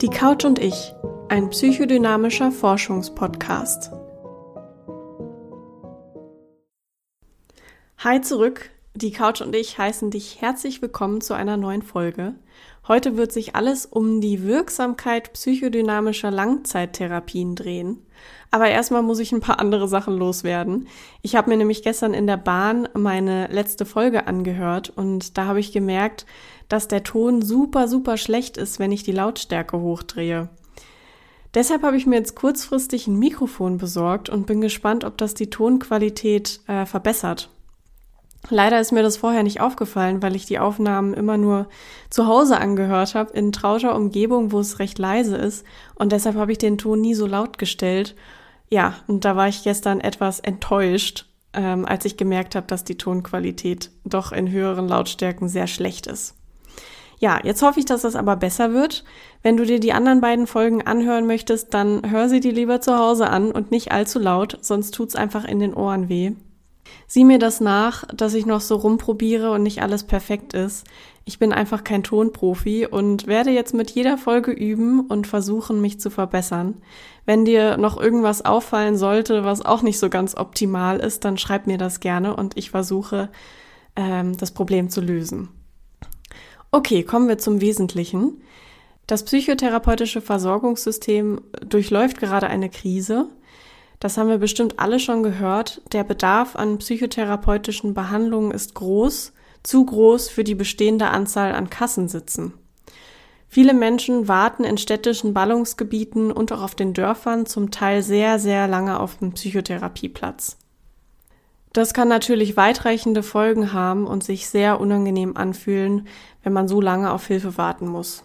Die Couch und ich, ein psychodynamischer Forschungspodcast. Hi zurück, die Couch und ich heißen dich herzlich willkommen zu einer neuen Folge. Heute wird sich alles um die Wirksamkeit psychodynamischer Langzeittherapien drehen. Aber erstmal muss ich ein paar andere Sachen loswerden. Ich habe mir nämlich gestern in der Bahn meine letzte Folge angehört und da habe ich gemerkt, dass der Ton super, super schlecht ist, wenn ich die Lautstärke hochdrehe. Deshalb habe ich mir jetzt kurzfristig ein Mikrofon besorgt und bin gespannt, ob das die Tonqualität äh, verbessert. Leider ist mir das vorher nicht aufgefallen, weil ich die Aufnahmen immer nur zu Hause angehört habe, in trauter Umgebung, wo es recht leise ist. Und deshalb habe ich den Ton nie so laut gestellt. Ja, und da war ich gestern etwas enttäuscht, ähm, als ich gemerkt habe, dass die Tonqualität doch in höheren Lautstärken sehr schlecht ist. Ja, jetzt hoffe ich, dass das aber besser wird. Wenn du dir die anderen beiden Folgen anhören möchtest, dann hör sie dir lieber zu Hause an und nicht allzu laut, sonst tut's einfach in den Ohren weh. Sieh mir das nach, dass ich noch so rumprobiere und nicht alles perfekt ist. Ich bin einfach kein Tonprofi und werde jetzt mit jeder Folge üben und versuchen, mich zu verbessern. Wenn dir noch irgendwas auffallen sollte, was auch nicht so ganz optimal ist, dann schreib mir das gerne und ich versuche, ähm, das Problem zu lösen. Okay, kommen wir zum Wesentlichen. Das psychotherapeutische Versorgungssystem durchläuft gerade eine Krise. Das haben wir bestimmt alle schon gehört. Der Bedarf an psychotherapeutischen Behandlungen ist groß, zu groß für die bestehende Anzahl an Kassensitzen. Viele Menschen warten in städtischen Ballungsgebieten und auch auf den Dörfern zum Teil sehr, sehr lange auf den Psychotherapieplatz. Das kann natürlich weitreichende Folgen haben und sich sehr unangenehm anfühlen, wenn man so lange auf Hilfe warten muss.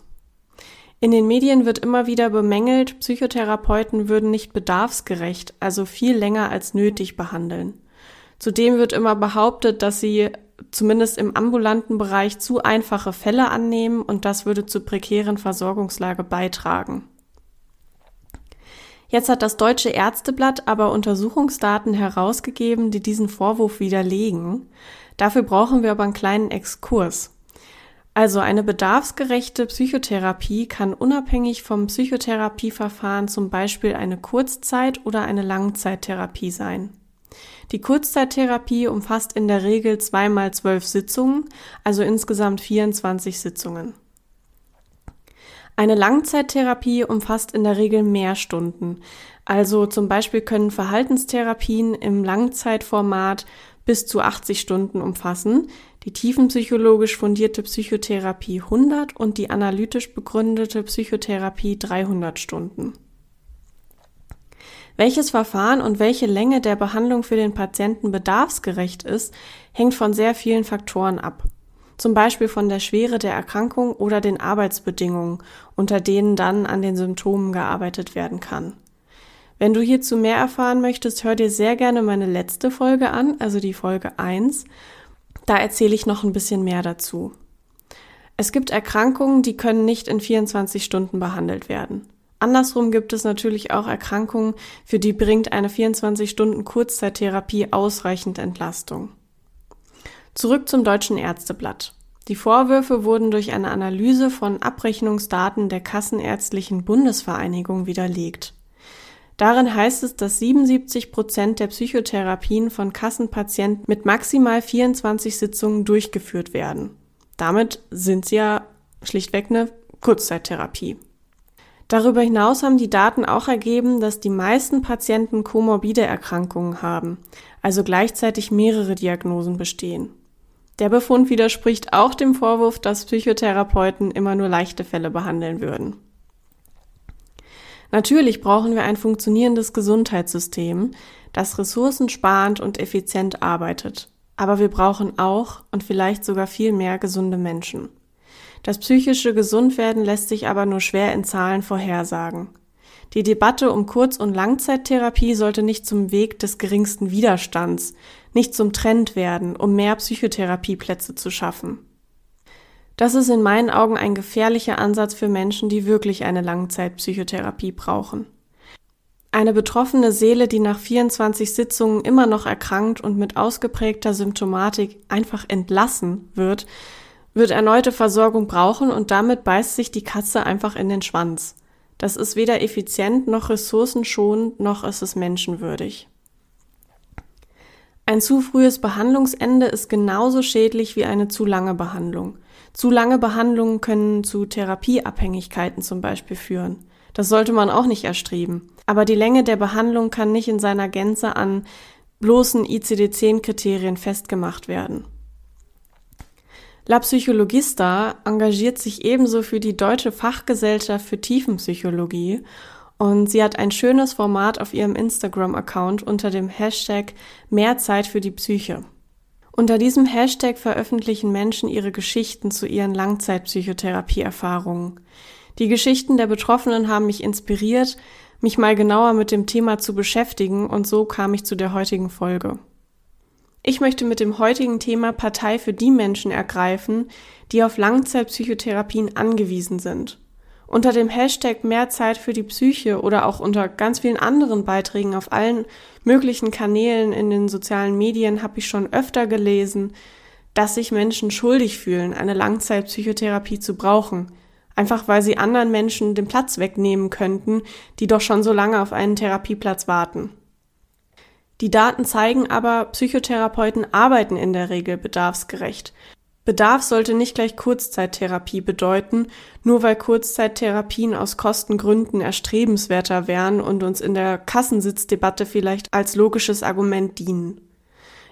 In den Medien wird immer wieder bemängelt, Psychotherapeuten würden nicht bedarfsgerecht, also viel länger als nötig behandeln. Zudem wird immer behauptet, dass sie zumindest im ambulanten Bereich zu einfache Fälle annehmen und das würde zur prekären Versorgungslage beitragen. Jetzt hat das Deutsche Ärzteblatt aber Untersuchungsdaten herausgegeben, die diesen Vorwurf widerlegen. Dafür brauchen wir aber einen kleinen Exkurs. Also eine bedarfsgerechte Psychotherapie kann unabhängig vom Psychotherapieverfahren zum Beispiel eine Kurzzeit- oder eine Langzeittherapie sein. Die Kurzzeittherapie umfasst in der Regel zweimal zwölf Sitzungen, also insgesamt 24 Sitzungen. Eine Langzeittherapie umfasst in der Regel mehr Stunden. Also zum Beispiel können Verhaltenstherapien im Langzeitformat bis zu 80 Stunden umfassen, die tiefenpsychologisch fundierte Psychotherapie 100 und die analytisch begründete Psychotherapie 300 Stunden. Welches Verfahren und welche Länge der Behandlung für den Patienten bedarfsgerecht ist, hängt von sehr vielen Faktoren ab zum Beispiel von der Schwere der Erkrankung oder den Arbeitsbedingungen, unter denen dann an den Symptomen gearbeitet werden kann. Wenn du hierzu mehr erfahren möchtest, hör dir sehr gerne meine letzte Folge an, also die Folge 1. Da erzähle ich noch ein bisschen mehr dazu. Es gibt Erkrankungen, die können nicht in 24 Stunden behandelt werden. Andersrum gibt es natürlich auch Erkrankungen, für die bringt eine 24 Stunden Kurzzeittherapie ausreichend Entlastung. Zurück zum Deutschen Ärzteblatt. Die Vorwürfe wurden durch eine Analyse von Abrechnungsdaten der Kassenärztlichen Bundesvereinigung widerlegt. Darin heißt es, dass 77 Prozent der Psychotherapien von Kassenpatienten mit maximal 24 Sitzungen durchgeführt werden. Damit sind sie ja schlichtweg eine Kurzzeittherapie. Darüber hinaus haben die Daten auch ergeben, dass die meisten Patienten komorbide Erkrankungen haben, also gleichzeitig mehrere Diagnosen bestehen. Der Befund widerspricht auch dem Vorwurf, dass Psychotherapeuten immer nur leichte Fälle behandeln würden. Natürlich brauchen wir ein funktionierendes Gesundheitssystem, das ressourcensparend und effizient arbeitet. Aber wir brauchen auch und vielleicht sogar viel mehr gesunde Menschen. Das psychische Gesundwerden lässt sich aber nur schwer in Zahlen vorhersagen. Die Debatte um Kurz- und Langzeittherapie sollte nicht zum Weg des geringsten Widerstands, nicht zum Trend werden, um mehr Psychotherapieplätze zu schaffen. Das ist in meinen Augen ein gefährlicher Ansatz für Menschen, die wirklich eine Langzeitpsychotherapie brauchen. Eine betroffene Seele, die nach 24 Sitzungen immer noch erkrankt und mit ausgeprägter Symptomatik einfach entlassen wird, wird erneute Versorgung brauchen und damit beißt sich die Katze einfach in den Schwanz. Das ist weder effizient noch ressourcenschonend noch ist es menschenwürdig. Ein zu frühes Behandlungsende ist genauso schädlich wie eine zu lange Behandlung. Zu lange Behandlungen können zu Therapieabhängigkeiten zum Beispiel führen. Das sollte man auch nicht erstreben. Aber die Länge der Behandlung kann nicht in seiner Gänze an bloßen ICD-10-Kriterien festgemacht werden. La Psychologista engagiert sich ebenso für die Deutsche Fachgesellschaft für Tiefenpsychologie und sie hat ein schönes Format auf ihrem Instagram-Account unter dem Hashtag Mehr Zeit für die Psyche. Unter diesem Hashtag veröffentlichen Menschen ihre Geschichten zu ihren Langzeitpsychotherapieerfahrungen. Die Geschichten der Betroffenen haben mich inspiriert, mich mal genauer mit dem Thema zu beschäftigen und so kam ich zu der heutigen Folge. Ich möchte mit dem heutigen Thema Partei für die Menschen ergreifen, die auf Langzeitpsychotherapien angewiesen sind. Unter dem Hashtag Mehr Zeit für die Psyche oder auch unter ganz vielen anderen Beiträgen auf allen möglichen Kanälen in den sozialen Medien habe ich schon öfter gelesen, dass sich Menschen schuldig fühlen, eine Langzeitpsychotherapie zu brauchen, einfach weil sie anderen Menschen den Platz wegnehmen könnten, die doch schon so lange auf einen Therapieplatz warten. Die Daten zeigen aber, Psychotherapeuten arbeiten in der Regel bedarfsgerecht. Bedarf sollte nicht gleich Kurzzeittherapie bedeuten, nur weil Kurzzeittherapien aus Kostengründen erstrebenswerter wären und uns in der Kassensitzdebatte vielleicht als logisches Argument dienen.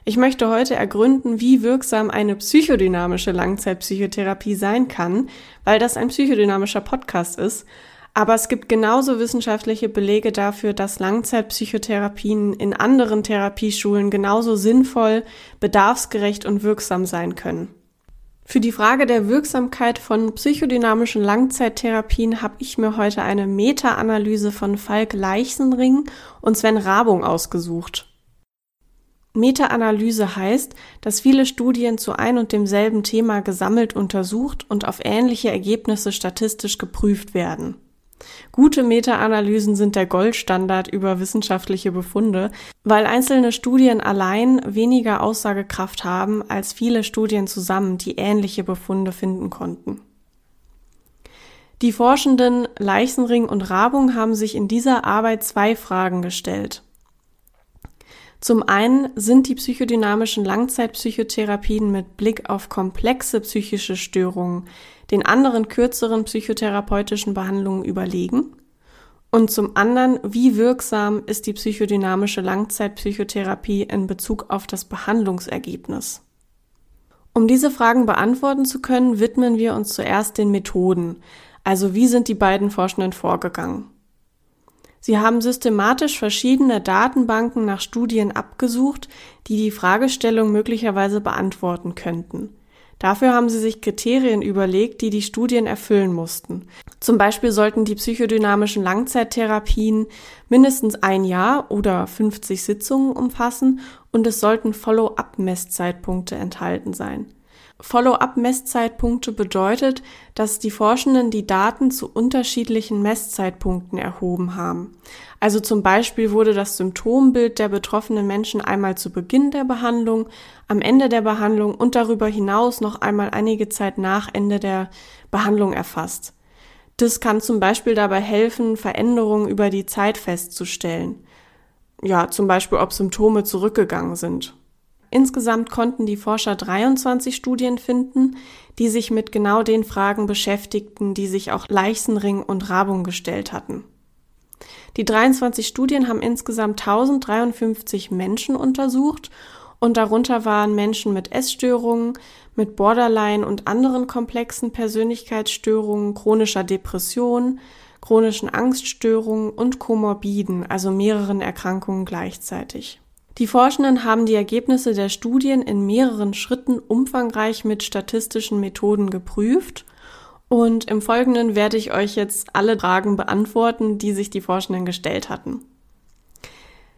Ich möchte heute ergründen, wie wirksam eine psychodynamische Langzeitpsychotherapie sein kann, weil das ein psychodynamischer Podcast ist aber es gibt genauso wissenschaftliche Belege dafür, dass Langzeitpsychotherapien in anderen Therapieschulen genauso sinnvoll, bedarfsgerecht und wirksam sein können. Für die Frage der Wirksamkeit von psychodynamischen Langzeittherapien habe ich mir heute eine Meta-Analyse von Falk Leichenring und Sven Rabung ausgesucht. Meta-Analyse heißt, dass viele Studien zu ein und demselben Thema gesammelt untersucht und auf ähnliche Ergebnisse statistisch geprüft werden. Gute Meta-Analysen sind der Goldstandard über wissenschaftliche Befunde, weil einzelne Studien allein weniger Aussagekraft haben als viele Studien zusammen, die ähnliche Befunde finden konnten. Die Forschenden Leichenring und Rabung haben sich in dieser Arbeit zwei Fragen gestellt. Zum einen sind die psychodynamischen Langzeitpsychotherapien mit Blick auf komplexe psychische Störungen den anderen kürzeren psychotherapeutischen Behandlungen überlegen? Und zum anderen, wie wirksam ist die psychodynamische Langzeitpsychotherapie in Bezug auf das Behandlungsergebnis? Um diese Fragen beantworten zu können, widmen wir uns zuerst den Methoden, also wie sind die beiden Forschenden vorgegangen. Sie haben systematisch verschiedene Datenbanken nach Studien abgesucht, die die Fragestellung möglicherweise beantworten könnten. Dafür haben sie sich Kriterien überlegt, die die Studien erfüllen mussten. Zum Beispiel sollten die psychodynamischen Langzeittherapien mindestens ein Jahr oder 50 Sitzungen umfassen und es sollten Follow-up-Messzeitpunkte enthalten sein. Follow-up-Messzeitpunkte bedeutet, dass die Forschenden die Daten zu unterschiedlichen Messzeitpunkten erhoben haben. Also zum Beispiel wurde das Symptombild der betroffenen Menschen einmal zu Beginn der Behandlung, am Ende der Behandlung und darüber hinaus noch einmal einige Zeit nach Ende der Behandlung erfasst. Das kann zum Beispiel dabei helfen, Veränderungen über die Zeit festzustellen. Ja, zum Beispiel, ob Symptome zurückgegangen sind Insgesamt konnten die Forscher 23 Studien finden, die sich mit genau den Fragen beschäftigten, die sich auch Leichenring und Rabung gestellt hatten. Die 23 Studien haben insgesamt 1053 Menschen untersucht und darunter waren Menschen mit Essstörungen, mit Borderline und anderen komplexen Persönlichkeitsstörungen, chronischer Depression, chronischen Angststörungen und Komorbiden, also mehreren Erkrankungen gleichzeitig. Die Forschenden haben die Ergebnisse der Studien in mehreren Schritten umfangreich mit statistischen Methoden geprüft und im Folgenden werde ich euch jetzt alle Fragen beantworten, die sich die Forschenden gestellt hatten.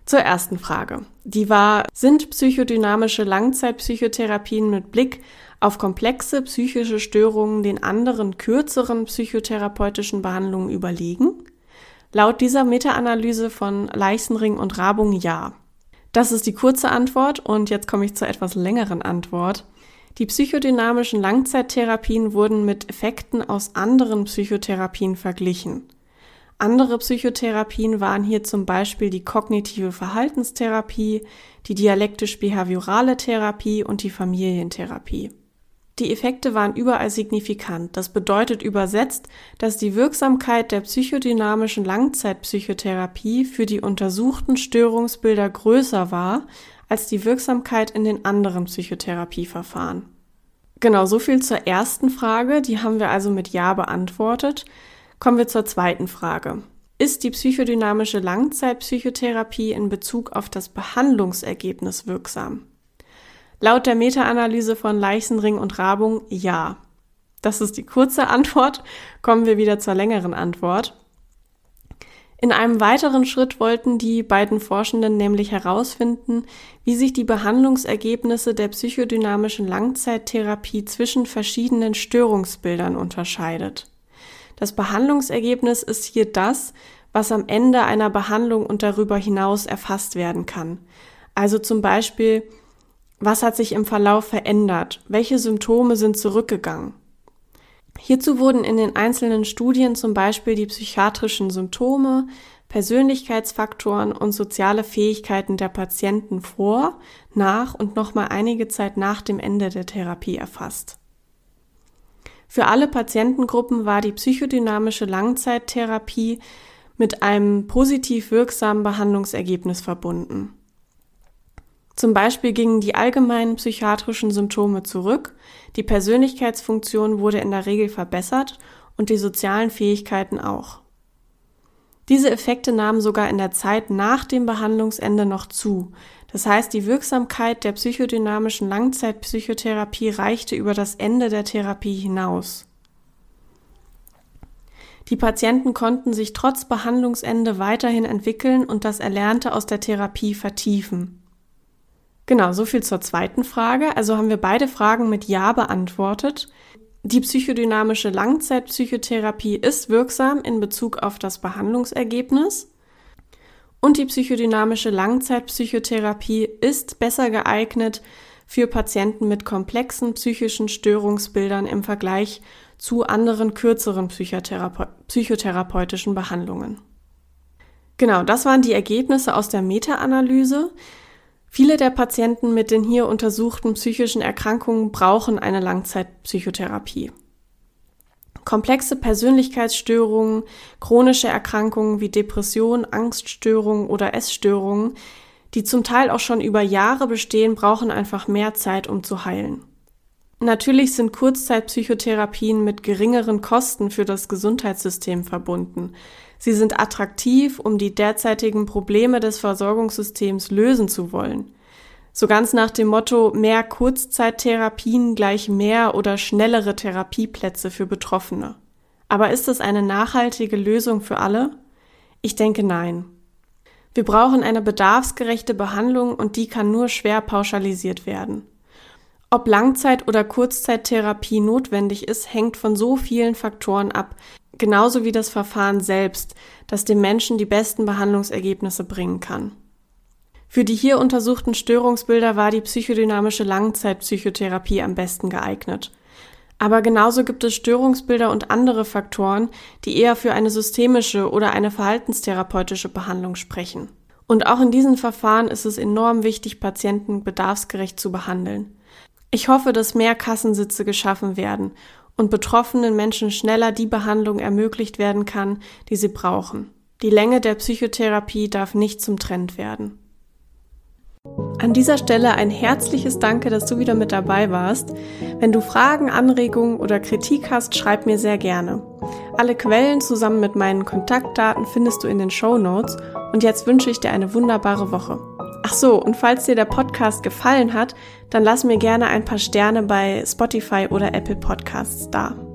Zur ersten Frage. Die war, sind psychodynamische Langzeitpsychotherapien mit Blick auf komplexe psychische Störungen den anderen kürzeren psychotherapeutischen Behandlungen überlegen? Laut dieser Meta-Analyse von Leichenring und Rabung ja. Das ist die kurze Antwort und jetzt komme ich zur etwas längeren Antwort. Die psychodynamischen Langzeittherapien wurden mit Effekten aus anderen Psychotherapien verglichen. Andere Psychotherapien waren hier zum Beispiel die kognitive Verhaltenstherapie, die dialektisch-behaviorale Therapie und die Familientherapie. Die Effekte waren überall signifikant. Das bedeutet übersetzt, dass die Wirksamkeit der psychodynamischen Langzeitpsychotherapie für die untersuchten Störungsbilder größer war als die Wirksamkeit in den anderen Psychotherapieverfahren. Genau, so viel zur ersten Frage. Die haben wir also mit Ja beantwortet. Kommen wir zur zweiten Frage. Ist die psychodynamische Langzeitpsychotherapie in Bezug auf das Behandlungsergebnis wirksam? Laut der Meta-Analyse von Leichenring und Rabung ja. Das ist die kurze Antwort. Kommen wir wieder zur längeren Antwort. In einem weiteren Schritt wollten die beiden Forschenden nämlich herausfinden, wie sich die Behandlungsergebnisse der psychodynamischen Langzeittherapie zwischen verschiedenen Störungsbildern unterscheidet. Das Behandlungsergebnis ist hier das, was am Ende einer Behandlung und darüber hinaus erfasst werden kann. Also zum Beispiel, was hat sich im Verlauf verändert? Welche Symptome sind zurückgegangen? Hierzu wurden in den einzelnen Studien zum Beispiel die psychiatrischen Symptome, Persönlichkeitsfaktoren und soziale Fähigkeiten der Patienten vor, nach und nochmal einige Zeit nach dem Ende der Therapie erfasst. Für alle Patientengruppen war die psychodynamische Langzeittherapie mit einem positiv wirksamen Behandlungsergebnis verbunden. Zum Beispiel gingen die allgemeinen psychiatrischen Symptome zurück, die Persönlichkeitsfunktion wurde in der Regel verbessert und die sozialen Fähigkeiten auch. Diese Effekte nahmen sogar in der Zeit nach dem Behandlungsende noch zu. Das heißt, die Wirksamkeit der psychodynamischen Langzeitpsychotherapie reichte über das Ende der Therapie hinaus. Die Patienten konnten sich trotz Behandlungsende weiterhin entwickeln und das Erlernte aus der Therapie vertiefen. Genau, so viel zur zweiten Frage. Also haben wir beide Fragen mit Ja beantwortet. Die psychodynamische Langzeitpsychotherapie ist wirksam in Bezug auf das Behandlungsergebnis. Und die psychodynamische Langzeitpsychotherapie ist besser geeignet für Patienten mit komplexen psychischen Störungsbildern im Vergleich zu anderen kürzeren Psychotherape psychotherapeutischen Behandlungen. Genau, das waren die Ergebnisse aus der Meta-Analyse. Viele der Patienten mit den hier untersuchten psychischen Erkrankungen brauchen eine Langzeitpsychotherapie. Komplexe Persönlichkeitsstörungen, chronische Erkrankungen wie Depression, Angststörungen oder Essstörungen, die zum Teil auch schon über Jahre bestehen, brauchen einfach mehr Zeit, um zu heilen. Natürlich sind Kurzzeitpsychotherapien mit geringeren Kosten für das Gesundheitssystem verbunden. Sie sind attraktiv, um die derzeitigen Probleme des Versorgungssystems lösen zu wollen. So ganz nach dem Motto mehr Kurzzeittherapien gleich mehr oder schnellere Therapieplätze für Betroffene. Aber ist es eine nachhaltige Lösung für alle? Ich denke nein. Wir brauchen eine bedarfsgerechte Behandlung und die kann nur schwer pauschalisiert werden. Ob Langzeit- oder Kurzzeittherapie notwendig ist, hängt von so vielen Faktoren ab, genauso wie das Verfahren selbst, das dem Menschen die besten Behandlungsergebnisse bringen kann. Für die hier untersuchten Störungsbilder war die psychodynamische Langzeitpsychotherapie am besten geeignet. Aber genauso gibt es Störungsbilder und andere Faktoren, die eher für eine systemische oder eine verhaltenstherapeutische Behandlung sprechen. Und auch in diesen Verfahren ist es enorm wichtig, Patienten bedarfsgerecht zu behandeln. Ich hoffe, dass mehr Kassensitze geschaffen werden und betroffenen Menschen schneller die Behandlung ermöglicht werden kann, die sie brauchen. Die Länge der Psychotherapie darf nicht zum Trend werden. An dieser Stelle ein herzliches Danke, dass du wieder mit dabei warst. Wenn du Fragen, Anregungen oder Kritik hast, schreib mir sehr gerne. Alle Quellen zusammen mit meinen Kontaktdaten findest du in den Show Notes und jetzt wünsche ich dir eine wunderbare Woche. Ach so, und falls dir der Podcast gefallen hat, dann lass mir gerne ein paar Sterne bei Spotify oder Apple Podcasts da.